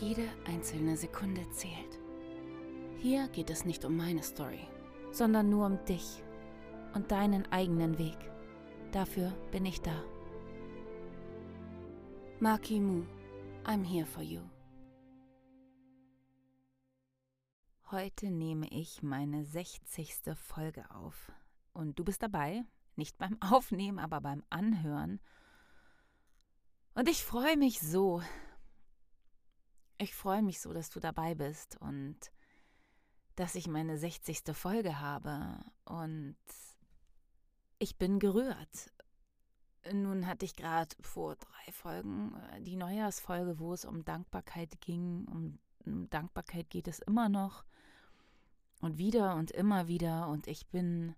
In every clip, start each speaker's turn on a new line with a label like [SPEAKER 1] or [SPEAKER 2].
[SPEAKER 1] Jede einzelne Sekunde zählt. Hier geht es nicht um meine Story, sondern nur um dich und deinen eigenen Weg. Dafür bin ich da. Maki Mu, I'm here for you. Heute nehme ich meine 60. Folge auf. Und du bist dabei, nicht beim Aufnehmen, aber beim Anhören. Und ich freue mich so. Ich freue mich so, dass du dabei bist und dass ich meine 60. Folge habe. Und ich bin gerührt. Nun hatte ich gerade vor drei Folgen äh, die Neujahrsfolge, wo es um Dankbarkeit ging. Um, um Dankbarkeit geht es immer noch. Und wieder und immer wieder. Und ich bin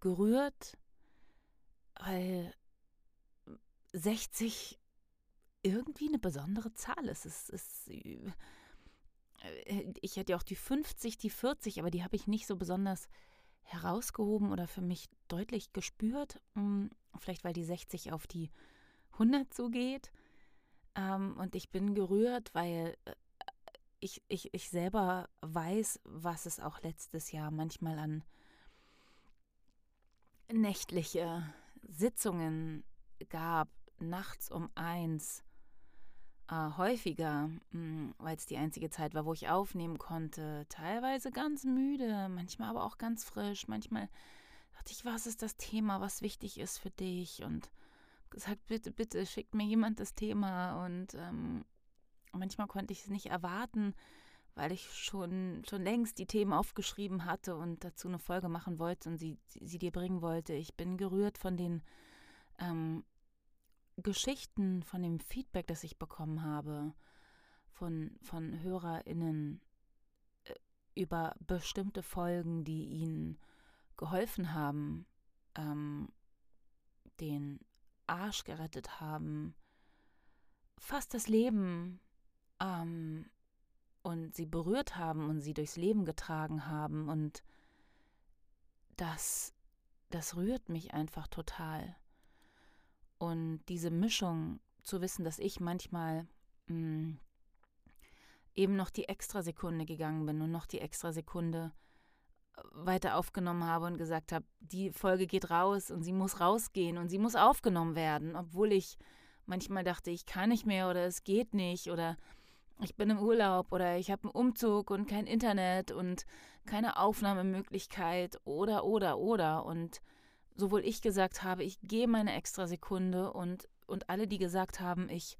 [SPEAKER 1] gerührt, weil 60 irgendwie eine besondere Zahl ist. Es ist. Äh, ich hätte ja auch die 50, die 40, aber die habe ich nicht so besonders herausgehoben oder für mich deutlich gespürt. Hm, vielleicht weil die 60 auf die 100 zugeht. Ähm, und ich bin gerührt, weil äh, ich, ich, ich selber weiß, was es auch letztes Jahr manchmal an nächtliche Sitzungen gab, nachts um eins, äh, häufiger, hm, weil es die einzige Zeit war, wo ich aufnehmen konnte. Teilweise ganz müde, manchmal aber auch ganz frisch. Manchmal dachte ich, was ist das Thema, was wichtig ist für dich? Und gesagt, bitte, bitte, schickt mir jemand das Thema. Und ähm, manchmal konnte ich es nicht erwarten, weil ich schon, schon längst die Themen aufgeschrieben hatte und dazu eine Folge machen wollte und sie, sie dir bringen wollte. Ich bin gerührt von den ähm, Geschichten, von dem Feedback, das ich bekommen habe, von, von HörerInnen äh, über bestimmte Folgen, die ihnen geholfen haben, ähm, den Arsch gerettet haben, fast das Leben ähm, und sie berührt haben und sie durchs Leben getragen haben. Und das, das rührt mich einfach total. Und diese Mischung zu wissen, dass ich manchmal mh, mm, eben noch die Extrasekunde gegangen bin und noch die Extrasekunde äh, weiter aufgenommen habe und gesagt habe, die Folge geht raus und sie muss rausgehen und sie muss aufgenommen werden, obwohl ich manchmal dachte, ich kann nicht mehr oder es geht nicht oder ich bin im Urlaub oder ich habe einen Umzug und kein Internet und keine Aufnahmemöglichkeit oder, oder, oder. Und sowohl ich gesagt habe, ich gehe meine extra Sekunde und, und alle, die gesagt haben, ich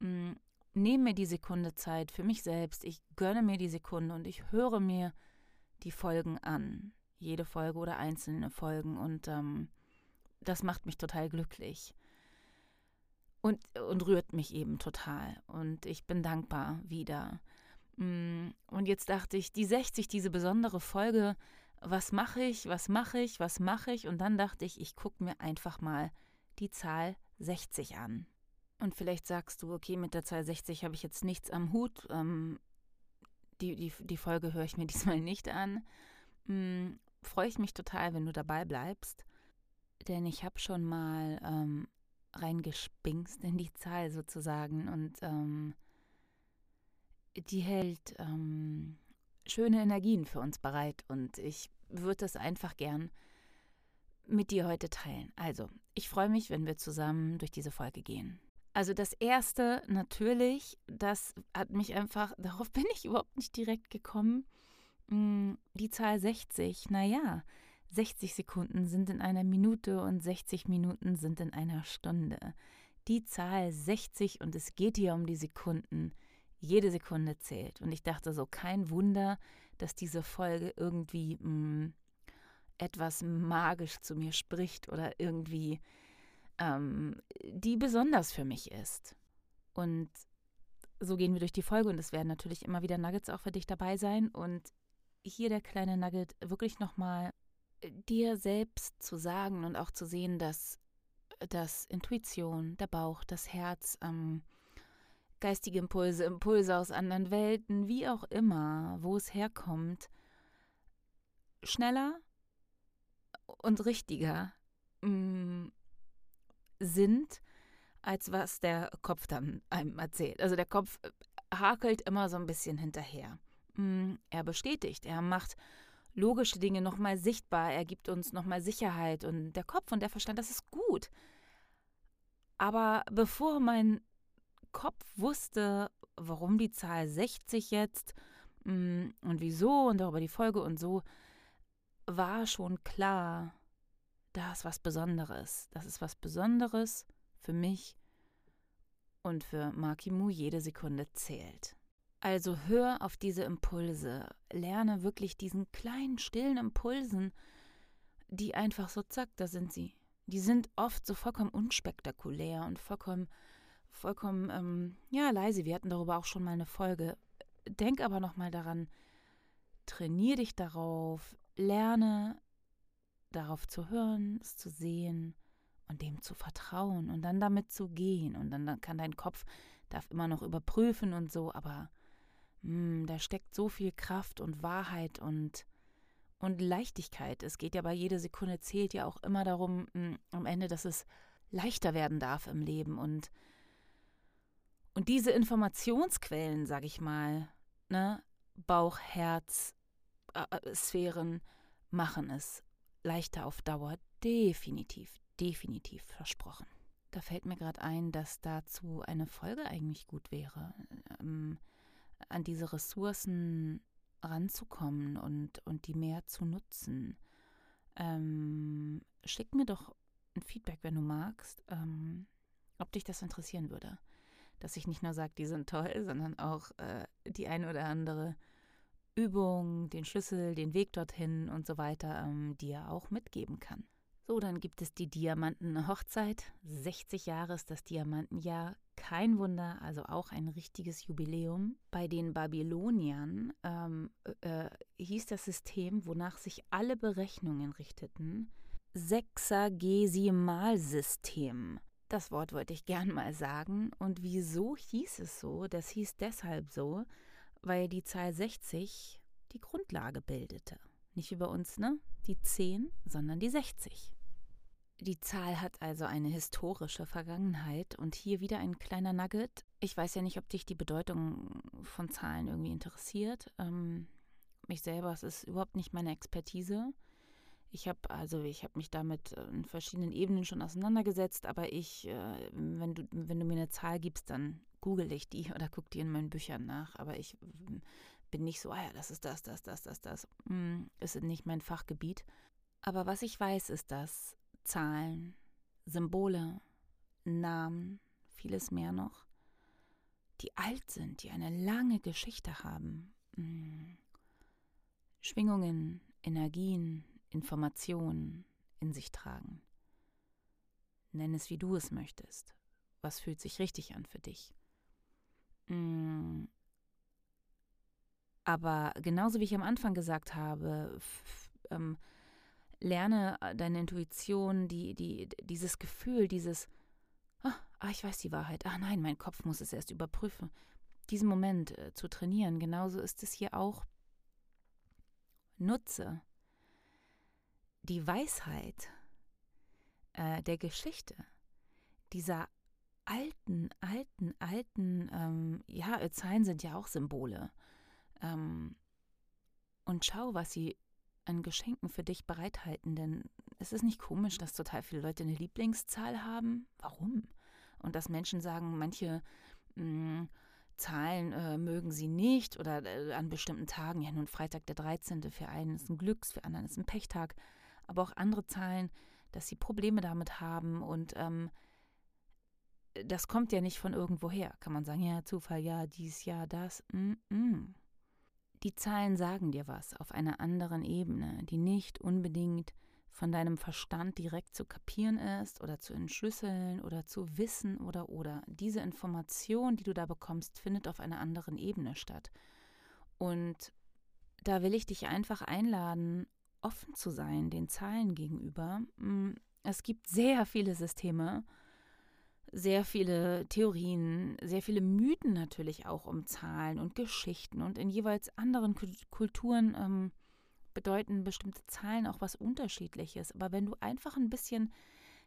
[SPEAKER 1] mh, mm, nehme mir die Sekunde Zeit für mich selbst, ich gönne mir die Sekunde und ich höre mir die Folgen an. Jede Folge oder einzelne Folgen. Und ähm, das macht mich total glücklich und, und rührt mich eben total. Und ich bin dankbar wieder. Mm, und jetzt dachte ich, die 60, diese besondere Folge, was mache ich, was mache ich, was mache ich? Und dann dachte ich, ich gucke mir einfach mal die Zahl 60 an. Und vielleicht sagst du, okay, mit der Zahl 60 habe ich jetzt nichts am Hut. Ähm, die, die, die Folge höre ich mir diesmal nicht an. Hm, Freue ich mich total, wenn du dabei bleibst. Denn ich habe schon mal ähm, reingespinkst in die Zahl sozusagen und ähm, die hält ähm, schöne Energien für uns bereit und ich würde das einfach gern mit dir heute teilen. Also, ich freue mich, wenn wir zusammen durch diese Folge gehen. Also das erste natürlich, das hat mich einfach, darauf bin ich überhaupt nicht direkt gekommen, hm, die Zahl 60. Naja, 60 Sekunden sind in einer Minute und 60 Minuten sind in einer Stunde. Die Zahl 60 und es geht hier um die Sekunden. Jede Sekunde zählt. Und ich dachte so, kein Wunder, dass diese Folge irgendwie mh, hm, etwas magisch zu mir spricht oder irgendwie ähm, die besonders für mich ist. Und so gehen wir durch die Folge und es werden natürlich immer wieder Nuggets auch für dich dabei sein. Und hier der kleine Nugget, wirklich nochmal äh, dir selbst zu sagen und auch zu sehen, dass, dass Intuition, der Bauch, das Herz, ähm, geistige Impulse, Impulse aus anderen Welten, wie auch immer, wo es herkommt, schneller und richtiger mm, sind, als was der Kopf dann einem erzählt. Also der Kopf äh, hakelt immer so ein bisschen hinterher. Hm, er bestätigt, er macht logische Dinge nochmal sichtbar, er gibt uns nochmal Sicherheit und der Kopf und der Verstand, das ist gut. Aber bevor mein Kopf wusste, warum die Zahl 60 jetzt hm, und wieso und darüber die Folge und so, war schon klar, da ist was Besonderes. Das ist was Besonderes für mich und für Makimu jede Sekunde zählt. Also hör auf diese Impulse, lerne wirklich diesen kleinen, stillen Impulsen, die einfach so zack, da sind sie. Die sind oft so vollkommen unspektakulär und vollkommen, vollkommen, ähm, ja, leise. Wir hatten darüber auch schon mal eine Folge. Denk aber nochmal daran, trainier dich darauf, lerne darauf zu hören, es zu sehen und dem zu vertrauen und dann damit zu gehen. Und dann, kann dein Kopf, darf immer noch überprüfen und so, aber mh, hm, da steckt so viel Kraft und Wahrheit und, und Leichtigkeit. Es geht ja bei jeder Sekunde, zählt ja auch immer darum, mh, hm, am Ende, dass es leichter werden darf im Leben. Und, und diese Informationsquellen, sag ich mal, ne, Bauch, Herz, äh, Sphären, machen es leichter auf Dauer definitiv definitiv versprochen. Da fällt mir gerade ein, dass dazu eine Folge eigentlich gut wäre, ähm, an diese Ressourcen ranzukommen und, und die mehr zu nutzen. Ähm, schick mir doch ein Feedback, wenn du magst, ähm, ob dich das interessieren würde. Dass ich nicht nur sage, die sind toll, sondern auch äh, die eine oder andere Übung, den Schlüssel, den Weg dorthin und so weiter, ähm, dir auch mitgeben kann. So, dann gibt es die Diamantenhochzeit. 60 Jahre ist das Diamantenjahr. Kein Wunder, also auch ein richtiges Jubiläum. Bei den Babyloniern ähm, äh, hieß das System, wonach sich alle Berechnungen richteten, Sexagesimalsystem. Das Wort wollte ich gern mal sagen. Und wieso hieß es so? Das hieß deshalb so, weil die Zahl 60 die Grundlage bildete. Nicht wie bei uns, ne? Die 10, sondern die 60. Die Zahl hat also eine historische Vergangenheit und hier wieder ein kleiner Nugget. Ich weiß ja nicht, ob dich die Bedeutung von Zahlen irgendwie interessiert. Ähm, mich selber, es ist überhaupt nicht meine Expertise. Ich habe also, ich habe mich damit in verschiedenen Ebenen schon auseinandergesetzt, aber ich, äh, wenn du, wenn du mir eine Zahl gibst, dann google ich die oder gucke die in meinen Büchern nach. Aber ich bin nicht so, ah ja, das ist das, das, das, das, das. Hm, ist nicht mein Fachgebiet. Aber was ich weiß, ist, dass Zahlen, Symbole, Namen, vieles mehr noch, die alt sind, die eine lange Geschichte haben. Hm. Schwingungen, Energien, Informationen in sich tragen. Nenn es, wie du es möchtest. Was fühlt sich richtig an für dich? Hm. Aber genauso wie ich am Anfang gesagt habe, ähm, lerne äh, deine Intuition, die, die, dieses Gefühl, dieses, ah, ah, ich weiß die Wahrheit, ah nein, mein Kopf muss es erst überprüfen, diesen Moment äh, zu trainieren. Genauso ist es hier auch. Nutze die Weisheit äh, der Geschichte, dieser alten, alten, alten, ähm, ja, Zahlen sind ja auch Symbole. Ähm, und schau, was sie an Geschenken für dich bereithalten? Denn es ist nicht komisch, dass total viele Leute eine Lieblingszahl haben. Warum? Und dass Menschen sagen, manche mh, mm, Zahlen äh, mögen sie nicht oder äh, an bestimmten Tagen, ja nun Freitag der 13. für einen ist ein Glücks, für anderen ist ein Pechtag, aber auch andere Zahlen, dass sie Probleme damit haben und ähm, das kommt ja nicht von irgendwoher. Kann man sagen, ja, Zufall, ja, dies, ja, das. Mm -mm. Die Zahlen sagen dir was auf einer anderen Ebene, die nicht unbedingt von deinem Verstand direkt zu kapieren ist oder zu entschlüsseln oder zu wissen oder oder. Diese Information, die du da bekommst, findet auf einer anderen Ebene statt. Und da will ich dich einfach einladen, offen zu sein den Zahlen gegenüber. Mm, es gibt sehr viele Systeme, sehr viele Theorien, sehr viele Mythen natürlich auch um Zahlen und Geschichten und in jeweils anderen Kulturen ähm, bedeuten bestimmte Zahlen auch was Unterschiedliches. Aber wenn du einfach ein bisschen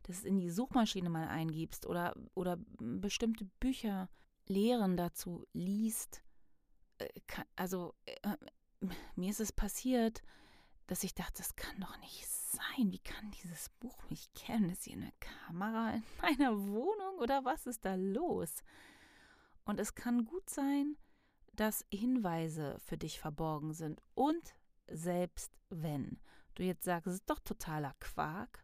[SPEAKER 1] das in die Suchmaschine mal eingibst oder, oder bestimmte Bücher, Lehren dazu liest, äh, also äh, mir ist es passiert, dass ich dachte, das kann doch nicht sein. Wie kann dieses Buch mich kennen? Ist hier eine Kamera in meiner Wohnung oder was ist da los? Und es kann gut sein, dass Hinweise für dich verborgen sind. Und selbst wenn du jetzt sagst, es ist doch totaler Quark,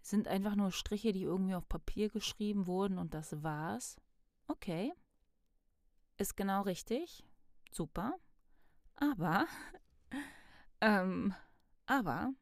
[SPEAKER 1] sind einfach nur Striche, die irgendwie auf Papier geschrieben wurden und das war's. Okay. Ist genau richtig. Super. Aber, ähm, aber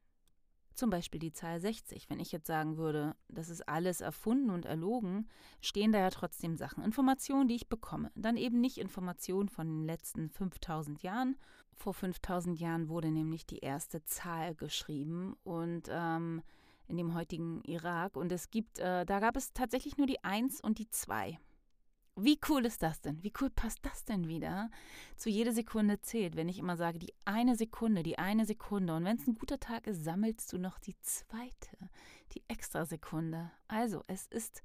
[SPEAKER 1] zum Beispiel die Zahl 60. Wenn ich jetzt sagen würde, das ist alles erfunden und erlogen, stehen da ja trotzdem Sachen. Informationen, die ich bekomme. Dann eben nicht Informationen von den letzten 5000 Jahren. Vor 5000 Jahren wurde nämlich die erste Zahl geschrieben und ähm, in dem heutigen Irak. Und es gibt, äh, da gab es tatsächlich nur die 1 und die 2. Wie cool ist das denn? Wie cool passt das denn wieder? Zu jeder Sekunde zählt, wenn ich immer sage, die eine Sekunde, die eine Sekunde. Und wenn es ein guter Tag ist, sammelst du noch die zweite, die extra Sekunde. Also, es ist,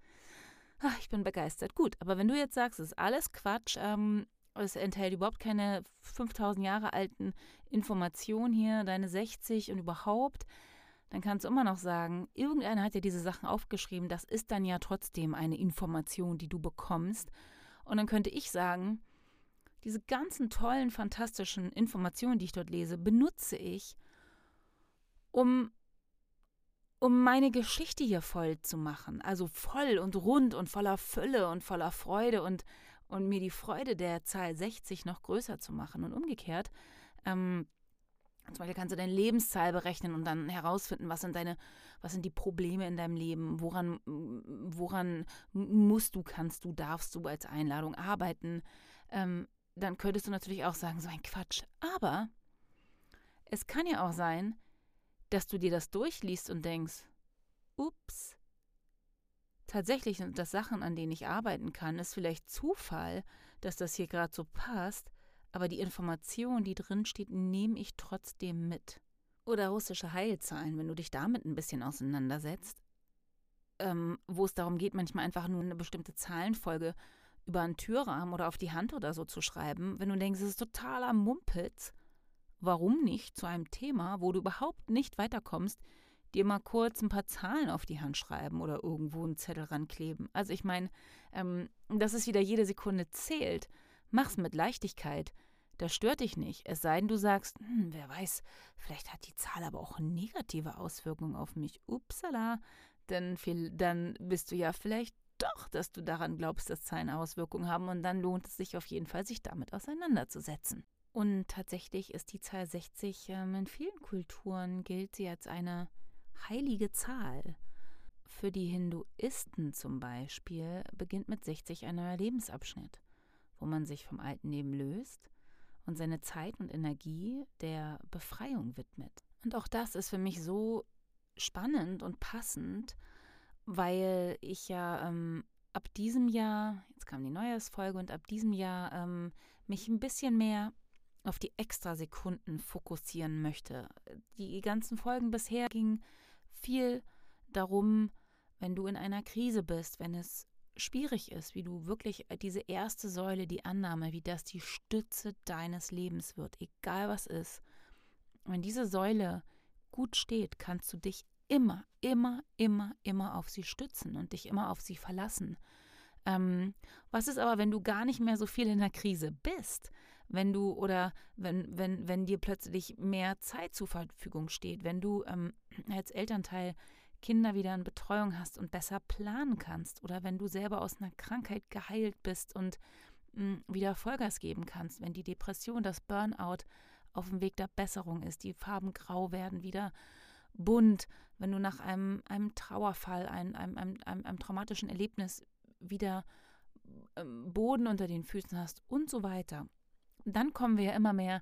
[SPEAKER 1] ach, ich bin begeistert. Gut, aber wenn du jetzt sagst, es ist alles Quatsch, ähm, es enthält überhaupt keine 5000 Jahre alten Informationen hier, deine 60 und überhaupt, dann kannst du immer noch sagen, irgendeiner hat ja diese Sachen aufgeschrieben, das ist dann ja trotzdem eine Information, die du bekommst. Und dann könnte ich sagen, diese ganzen tollen, fantastischen Informationen, die ich dort lese, benutze ich, um, um meine Geschichte hier voll zu machen. Also voll und rund und voller Fülle und voller Freude und, und mir die Freude der Zahl 60 noch größer zu machen. Und umgekehrt, ähm, zum Beispiel kannst du deine Lebenszahl berechnen und dann herausfinden, was sind deine, was sind die Probleme in deinem Leben, woran, woran musst du, kannst du, darfst du als Einladung arbeiten. Ähm, dann könntest du natürlich auch sagen, so ein Quatsch. Aber es kann ja auch sein, dass du dir das durchliest und denkst, ups, tatsächlich sind das Sachen, an denen ich arbeiten kann. Ist vielleicht Zufall, dass das hier gerade so passt aber die Information, die drin steht, nehme ich trotzdem mit. Oder russische Heilzahlen, wenn du dich damit ein bisschen auseinandersetzt, ähm, wo es darum geht, manchmal einfach nur eine bestimmte Zahlenfolge über einen Türrahmen oder auf die Hand oder so zu schreiben, wenn du denkst, es ist totaler Mumpitz, warum nicht zu einem Thema, wo du überhaupt nicht weiterkommst, dir mal kurz ein paar Zahlen auf die Hand schreiben oder irgendwo einen Zettel rankleben. Also ich meine, ähm, dass es wieder jede Sekunde zählt. Mach's mit Leichtigkeit. Das stört dich nicht. Es sei denn, du sagst, hm, wer weiß, vielleicht hat die Zahl aber auch negative Auswirkungen auf mich. Upsala. Denn viel, dann bist du ja vielleicht doch, dass du daran glaubst, dass Zahlen Auswirkungen haben und dann lohnt es sich auf jeden Fall, sich damit auseinanderzusetzen. Und tatsächlich ist die Zahl 60 ähm, in vielen Kulturen gilt sie als eine heilige Zahl. Für die Hinduisten zum Beispiel beginnt mit 60 ein neuer Lebensabschnitt wo man sich vom alten Leben löst und seine Zeit und Energie der Befreiung widmet. Und auch das ist für mich so spannend und passend, weil ich ja ähm, ab diesem Jahr, jetzt kam die Neujahrsfolge und ab diesem Jahr ähm, mich ein bisschen mehr auf die Extrasekunden fokussieren möchte. Die ganzen Folgen bisher gingen viel darum, wenn du in einer Krise bist, wenn es schwierig ist, wie du wirklich äh, diese erste Säule, die Annahme, wie das die Stütze deines Lebens wird, egal was ist. Wenn diese Säule gut steht, kannst du dich immer, immer, immer, immer auf sie stützen und dich immer auf sie verlassen. Ähm, was ist aber, wenn du gar nicht mehr so viel in der Krise bist? Wenn du oder wenn, wenn, wenn dir plötzlich mehr Zeit zur Verfügung steht, wenn du ähm, als Elternteil Kinder wieder in Betreuung hast und besser planen kannst oder wenn du selber aus einer Krankheit geheilt bist und mh, hm, wieder Vollgas geben kannst, wenn die Depression, das Burnout auf dem Weg der Besserung ist, die Farben grau werden wieder bunt, wenn du nach einem, einem Trauerfall, einem, einem, einem, einem traumatischen Erlebnis wieder ähm, Boden unter den Füßen hast und so weiter. Dann kommen wir ja immer mehr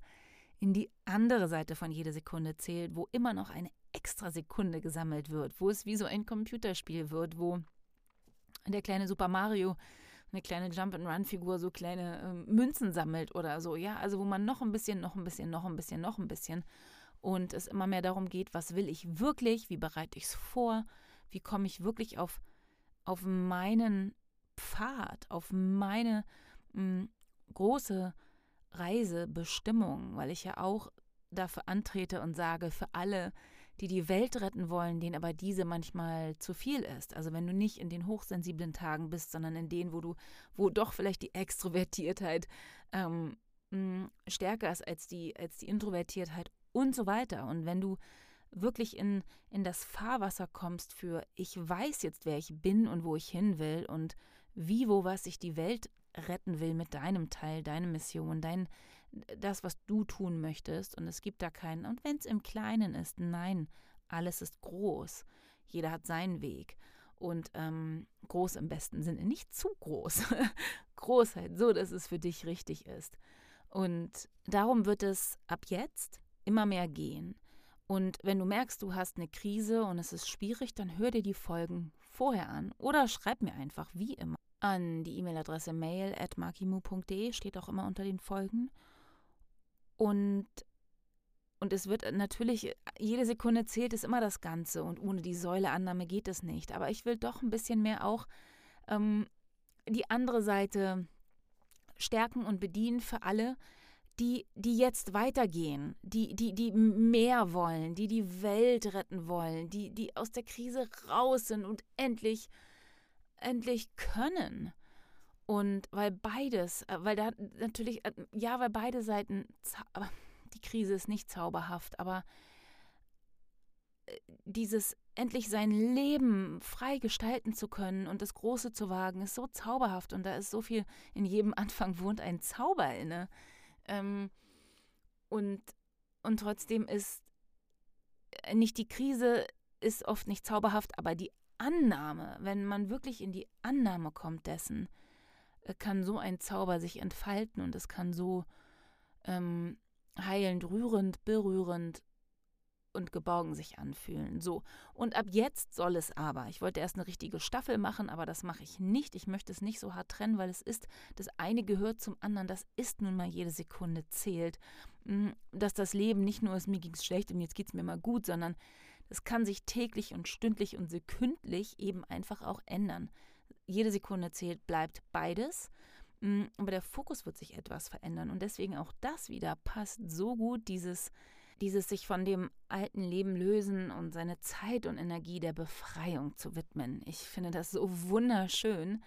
[SPEAKER 1] in die andere Seite von jede Sekunde zählt, wo immer noch eine extra Sekunde gesammelt wird, wo es wie so ein Computerspiel wird, wo der kleine Super Mario eine kleine Jump-and-Run-Figur so kleine ähm, Münzen sammelt oder so, ja, also wo man noch ein bisschen, noch ein bisschen, noch ein bisschen, noch ein bisschen und es immer mehr darum geht, was will ich wirklich, wie bereite ich es vor, wie komme ich wirklich auf, auf meinen Pfad, auf meine mh, hm, große Reisebestimmung, weil ich ja auch dafür antrete und sage, für alle, die die Welt retten wollen, denen aber diese manchmal zu viel ist. Also wenn du nicht in den hochsensiblen Tagen bist, sondern in denen, wo du, wo doch vielleicht die Extrovertiertheit ähm, stärker ist als die, als die Introvertiertheit und so weiter. Und wenn du wirklich in, in das Fahrwasser kommst für, ich weiß jetzt, wer ich bin und wo ich hin will und wie, wo, was ich die Welt retten will mit deinem Teil, deine Mission, dein, das, was du tun möchtest. Und es gibt da keinen. Und wenn es im Kleinen ist, nein, alles ist groß. Jeder hat seinen Weg. Und ähm, groß im besten Sinne, nicht zu groß. Großheit, so dass es für dich richtig ist. Und darum wird es ab jetzt immer mehr gehen. Und wenn du merkst, du hast eine Krise und es ist schwierig, dann hör dir die Folgen vorher an oder schreib mir einfach, wie immer, an die E-Mail-Adresse mail at makimu.de, steht auch immer unter den Folgen. Und, und es wird natürlich, jede Sekunde zählt es immer das Ganze und ohne die Säuleannahme geht es nicht. Aber ich will doch ein bisschen mehr auch ähm, die andere Seite stärken und bedienen für alle, die, die jetzt weitergehen, die, die, die mehr wollen, die die Welt retten wollen, die, die aus der Krise raus sind und endlich, endlich können. Und weil beides, äh, weil da natürlich, äh, ja, weil beide Seiten, die Krise ist nicht zauberhaft, aber äh, dieses endlich sein Leben frei gestalten zu können und das Große zu wagen, ist so zauberhaft und da ist so viel, in jedem Anfang wohnt ein Zauber inne. Ähm, und, und trotzdem ist nicht die Krise ist oft nicht zauberhaft, aber die Annahme, wenn man wirklich in die Annahme kommt dessen, äh, kann so ein Zauber sich entfalten und es kann so ähm, heilend, rührend, berührend und geborgen sich anfühlen. So. Und ab jetzt soll es aber. Ich wollte erst eine richtige Staffel machen, aber das mache ich nicht. Ich möchte es nicht so hart trennen, weil es ist, das eine gehört zum anderen. Das ist nun mal jede Sekunde zählt. Mm, dass das Leben nicht nur ist, mir ging es schlecht und jetzt geht es mir mal gut, sondern es kann sich täglich und stündlich und sekündlich eben einfach auch ändern. Jede Sekunde zählt, bleibt beides. Mm, aber der Fokus wird sich etwas verändern. Und deswegen auch das wieder passt so gut, dieses dieses sich von dem alten Leben lösen und seine Zeit und Energie der Befreiung zu widmen. Ich finde das so wunderschön,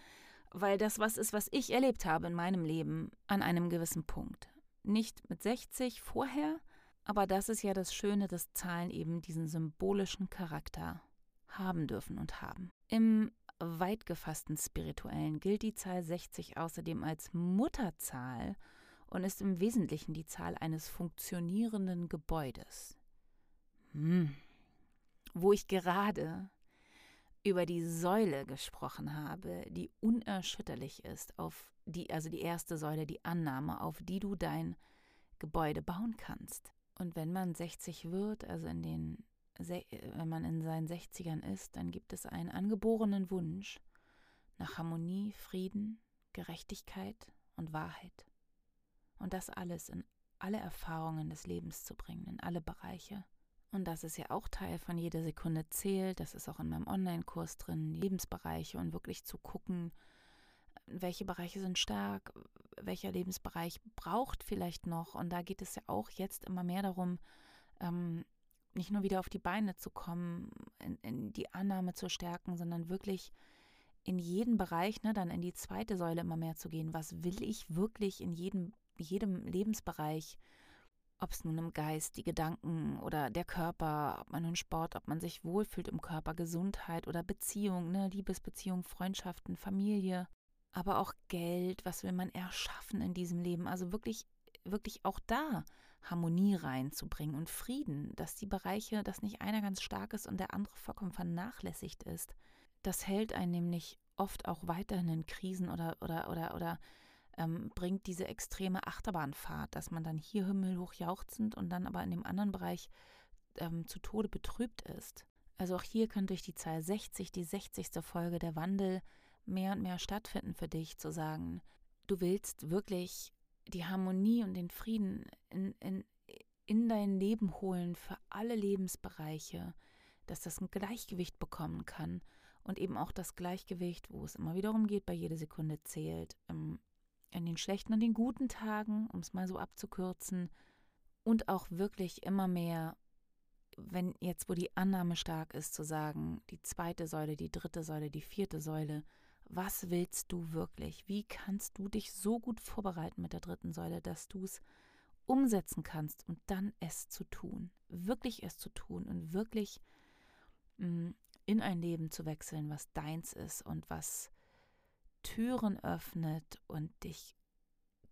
[SPEAKER 1] weil das was ist, was ich erlebt habe in meinem Leben an einem gewissen Punkt. Nicht mit 60 vorher, aber das ist ja das Schöne, dass Zahlen eben diesen symbolischen Charakter haben dürfen und haben. Im weit gefassten Spirituellen gilt die Zahl 60 außerdem als Mutterzahl und ist im Wesentlichen die Zahl eines funktionierenden Gebäudes. Hm. Wo ich gerade über die Säule gesprochen habe, die unerschütterlich ist, auf die, also die erste Säule, die Annahme, auf die du dein Gebäude bauen kannst. Und wenn man 60 wird, also in den, wenn man in seinen 60ern ist, dann gibt es einen angeborenen Wunsch nach Harmonie, Frieden, Gerechtigkeit und Wahrheit und das alles in alle Erfahrungen des Lebens zu bringen, in alle Bereiche. Und das ist ja auch Teil von jeder Sekunde zählt. Das ist auch in meinem Online-Kurs drin, die Lebensbereiche und wirklich zu gucken, welche Bereiche sind stark, welcher Lebensbereich braucht vielleicht noch. Und da geht es ja auch jetzt immer mehr darum, ähm, nicht nur wieder auf die Beine zu kommen, in, in, die Annahme zu stärken, sondern wirklich in jeden Bereich, ne, dann in die zweite Säule immer mehr zu gehen. Was will ich wirklich in jedem jedem Lebensbereich, ob es nun im Geist, die Gedanken oder der Körper, ob man nun Sport, ob man sich wohlfühlt im Körper, Gesundheit oder Beziehung, ne, Liebesbeziehung, Freundschaften, Familie, aber auch Geld, was will man erschaffen in diesem Leben? Also wirklich, wirklich auch da Harmonie reinzubringen und Frieden, dass die Bereiche, dass nicht einer ganz stark ist und der andere vollkommen vernachlässigt ist. Das hält einen nämlich oft auch weiterhin in Krisen oder, oder, oder, oder ähm, bringt diese extreme Achterbahnfahrt, dass man dann hier himmelhoch jauchzend und dann aber in dem anderen Bereich ähm, zu Tode betrübt ist. Also auch hier kann durch die Zahl 60, die 60. Folge der Wandel mehr und mehr stattfinden für dich, zu sagen, du willst wirklich die Harmonie und den Frieden in, in, in dein Leben holen für alle Lebensbereiche, dass das ein Gleichgewicht bekommen kann und eben auch das Gleichgewicht, wo es immer wiederum geht, bei jeder Sekunde zählt, in den schlechten und den guten Tagen, um es mal so abzukürzen, und auch wirklich immer mehr, wenn jetzt, wo die Annahme stark ist, zu sagen, die zweite Säule, die dritte Säule, die vierte Säule, was willst du wirklich? Wie kannst du dich so gut vorbereiten mit der dritten Säule, dass du es umsetzen kannst und dann es zu tun, wirklich es zu tun und wirklich mh, mm, in ein Leben zu wechseln, was deins ist und was Türen öffnet und dich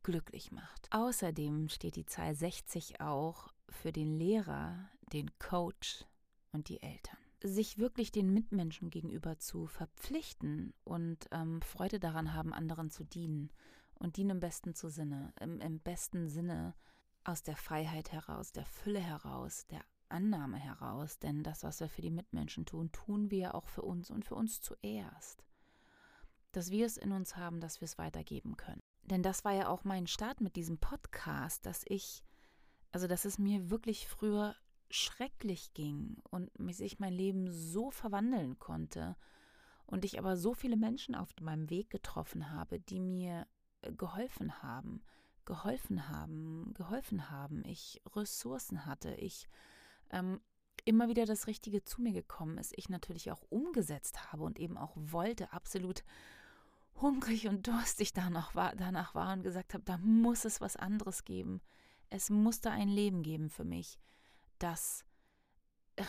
[SPEAKER 1] glücklich macht. Außerdem steht die Zahl 60 auch für den Lehrer, den Coach und die Eltern. Sich wirklich den Mitmenschen gegenüber zu verpflichten und ähm, Freude daran haben, anderen zu dienen und dienen im besten zu Sinne, im, im besten Sinne aus der Freiheit heraus, der Fülle heraus, der Annahme heraus, denn das, was wir für die Mitmenschen tun, tun wir auch für uns und für uns zuerst dass wir es in uns haben, dass wir es weitergeben können. Denn das war ja auch mein Start mit diesem Podcast, dass ich, also dass es mir wirklich früher schrecklich ging und sich mein Leben so verwandeln konnte und ich aber so viele Menschen auf meinem Weg getroffen habe, die mir äh, geholfen haben, geholfen haben, geholfen haben, ich Ressourcen hatte, ich ähm, immer wieder das Richtige zu mir gekommen ist, ich natürlich auch umgesetzt habe und eben auch wollte, absolut hungrig und durstig danach war, danach war und gesagt habe, da muss es was anderes geben. Es musste ein Leben geben für mich, das, äh,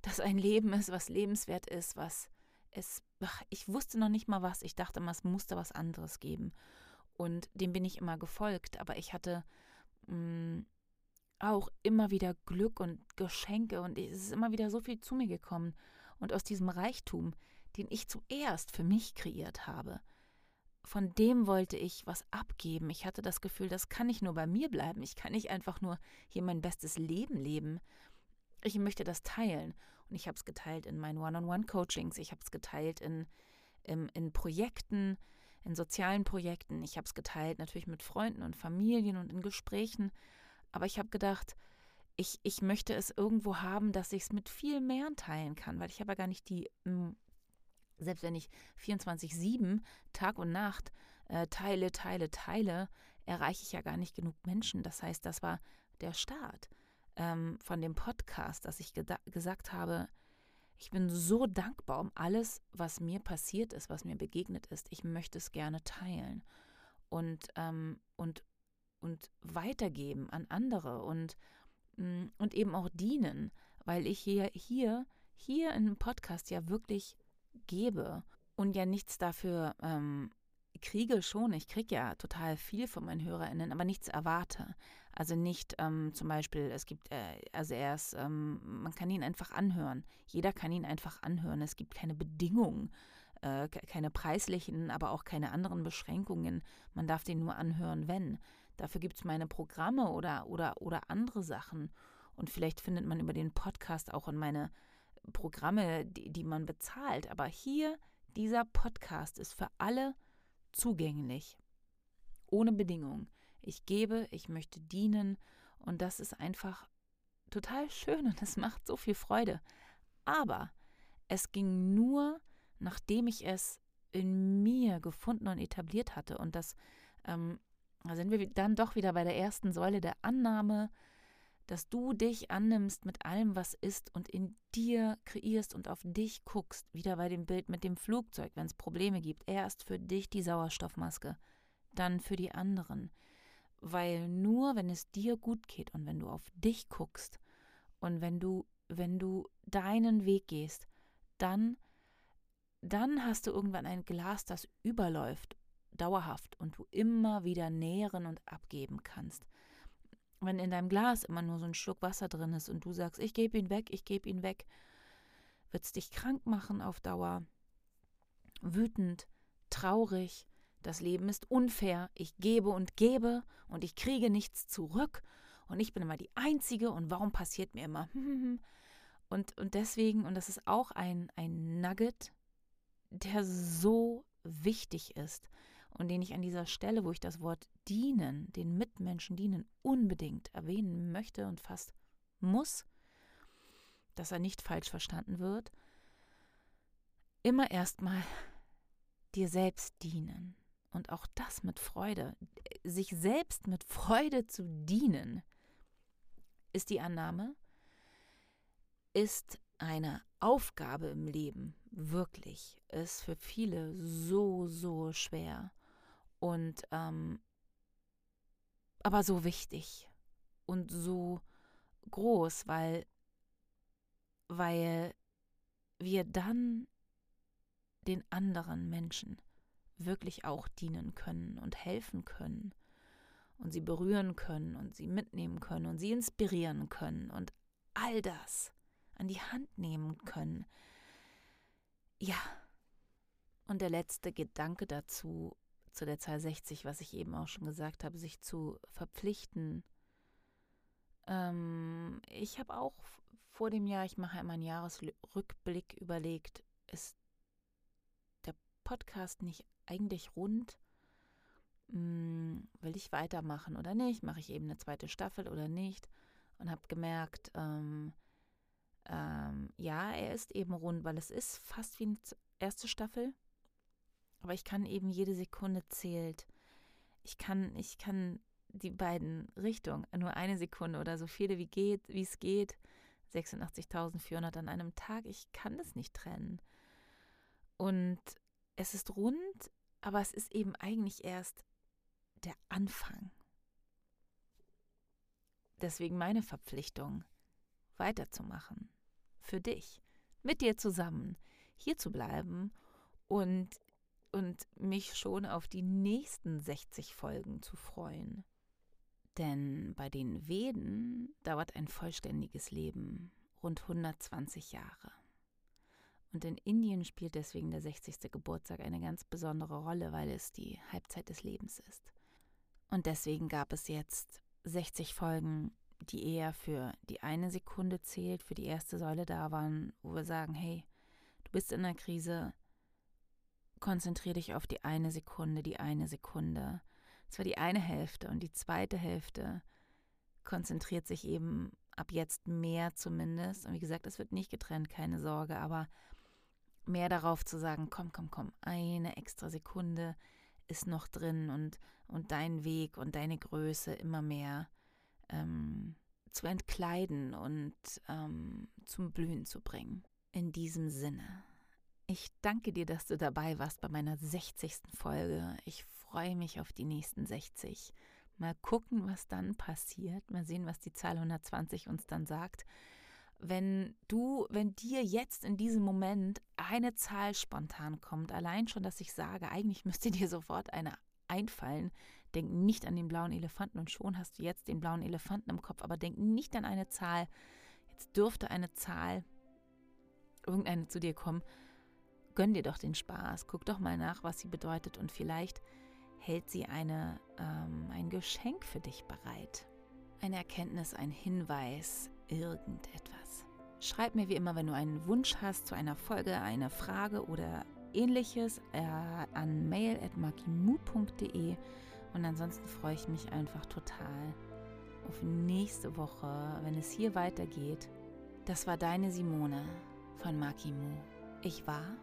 [SPEAKER 1] das ein Leben ist, was lebenswert ist, was es, ich wusste noch nicht mal was, ich dachte immer, es musste was anderes geben. Und dem bin ich immer gefolgt, aber ich hatte mh, mm, auch immer wieder Glück und Geschenke und es ist immer wieder so viel zu mir gekommen. Und aus diesem Reichtum, den ich zuerst für mich kreiert habe, von dem wollte ich was abgeben. Ich hatte das Gefühl, das kann nicht nur bei mir bleiben. Ich kann nicht einfach nur hier mein bestes Leben leben. Ich möchte das teilen. Und ich habe es geteilt in meinen One-on-One-Coachings. Ich habe es geteilt in, in, in Projekten, in sozialen Projekten. Ich habe es geteilt natürlich mit Freunden und Familien und in Gesprächen. Aber ich habe gedacht, ich, ich möchte es irgendwo haben, dass ich es mit viel mehr teilen kann, weil ich habe ja gar nicht die selbst wenn ich 24-7, Tag und Nacht, äh, teile, teile, teile, erreiche ich ja gar nicht genug Menschen. Das heißt, das war der Start ähm, von dem Podcast, dass ich gesagt habe, ich bin so dankbar um alles, was mir passiert ist, was mir begegnet ist. Ich möchte es gerne teilen und, ähm, und, und weitergeben an andere und, mm, und eben auch dienen, weil ich hier, hier, hier dem Podcast ja wirklich gebe und ja nichts dafür ähm, kriege schon, ich kriege ja total viel von meinen HörerInnen, aber nichts erwarte. Also nicht ähm, zum Beispiel, es gibt, äh, also er ist, ähm, man kann ihn einfach anhören. Jeder kann ihn einfach anhören. Es gibt keine Bedingungen, äh, keine preislichen, aber auch keine anderen Beschränkungen. Man darf den nur anhören, wenn. Dafür gibt es meine Programme oder, oder, oder andere Sachen. Und vielleicht findet man über den Podcast auch in meine Programme, die, die man bezahlt. Aber hier, dieser Podcast ist für alle zugänglich. Ohne Bedingung. Ich gebe, ich möchte dienen und das ist einfach total schön und es macht so viel Freude. Aber es ging nur, nachdem ich es in mir gefunden und etabliert hatte. Und das, ähm, da sind wir dann doch wieder bei der ersten Säule der Annahme, dass du dich annimmst mit allem, was ist und in dir kreierst und auf dich guckst, wieder bei dem Bild mit dem Flugzeug, wenn es Probleme gibt. Erst für dich die Sauerstoffmaske, dann für die anderen. Weil nur wenn es dir gut geht und wenn du auf dich guckst und wenn du, wenn du deinen Weg gehst, dann, dann hast du irgendwann ein Glas, das überläuft, dauerhaft und du immer wieder nähren und abgeben kannst. Wenn in deinem Glas immer nur so ein Schluck Wasser drin ist und du sagst, ich gebe ihn weg, ich gebe ihn weg, wird es dich krank machen auf Dauer, wütend, traurig, das Leben ist unfair, ich gebe und gebe und ich kriege nichts zurück und ich bin immer die Einzige und warum passiert mir immer? Und, und deswegen, und das ist auch ein, ein Nugget, der so wichtig ist und den ich an dieser Stelle, wo ich das Wort dienen, den Mitmenschen dienen, unbedingt erwähnen möchte und fast muss, dass er nicht falsch verstanden wird, immer erstmal dir selbst dienen. Und auch das mit Freude. Sich selbst mit Freude zu dienen, ist die Annahme, ist eine Aufgabe im Leben, wirklich, ist für viele so, so schwer und ähm, aber so wichtig und so groß, weil, weil wir dann den anderen Menschen wirklich auch dienen können und helfen können und sie berühren können und sie mitnehmen können und sie inspirieren können und all das an die Hand nehmen können. Ja. Und der letzte Gedanke dazu, zu der Zahl 60, was ich eben auch schon gesagt habe, sich zu verpflichten. Ähm, ich habe auch vor dem Jahr, ich mache immer einen Jahresrückblick, überlegt, ist der Podcast nicht eigentlich rund? Hm, will ich weitermachen oder nicht? Mache ich eben eine zweite Staffel oder nicht? Und habe gemerkt, ähm, ähm, ja, er ist eben rund, weil es ist fast wie eine erste Staffel. Aber ich kann eben jede Sekunde zählt. Ich kann, ich kann die beiden Richtungen, nur eine Sekunde oder so viele wie geht, wie es geht, 86.400 an einem Tag, ich kann das nicht trennen. Und es ist rund, aber es ist eben eigentlich erst der Anfang. Deswegen meine Verpflichtung, weiterzumachen. Für dich. Mit dir zusammen. Hier zu bleiben und, und mich schon auf die nächsten 60 Folgen zu freuen. Denn bei den Veden dauert ein vollständiges Leben rund 120 Jahre. Und in Indien spielt deswegen der 60. Geburtstag eine ganz besondere Rolle, weil es die Halbzeit des Lebens ist. Und deswegen gab es jetzt 60 Folgen die eher für die eine Sekunde zählt, für die erste Säule da waren, wo wir sagen, hey, du bist in einer Krise, konzentriere dich auf die eine Sekunde, die eine Sekunde. Das war die eine Hälfte und die zweite Hälfte konzentriert sich eben ab jetzt mehr zumindest. Und wie gesagt, es wird nicht getrennt, keine Sorge, aber mehr darauf zu sagen, komm, komm, komm, eine extra Sekunde ist noch drin und, und dein Weg und deine Größe immer mehr ähm, zu entkleiden und ähm, zum Blühen zu bringen. In diesem Sinne. Ich danke dir, dass du dabei warst bei meiner 60. Folge. Ich freue mich auf die nächsten 60. Mal gucken, was dann passiert. Mal sehen, was die Zahl 120 uns dann sagt. Wenn du, wenn dir jetzt in diesem Moment eine Zahl spontan kommt, allein schon, dass ich sage, eigentlich müsste dir sofort eine einfallen, Denk nicht an den blauen Elefanten und schon hast du jetzt den blauen Elefanten im Kopf, aber denk nicht an eine Zahl. Jetzt dürfte eine Zahl, irgendeine zu dir kommen. Gönn dir doch den Spaß, guck doch mal nach, was sie bedeutet und vielleicht hält sie eine, ähm, ein Geschenk für dich bereit. Eine Erkenntnis, ein Hinweis, irgendetwas. Schreib mir wie immer, wenn du einen Wunsch hast zu einer Folge, eine Frage oder ähnliches äh, an mail.makimu.de. Und ansonsten freue ich mich einfach total auf nächste Woche, wenn es hier weitergeht. Das war deine Simone von Makimu. Ich war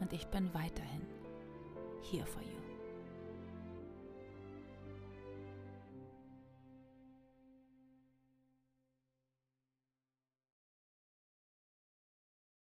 [SPEAKER 1] und ich bin weiterhin hier for you.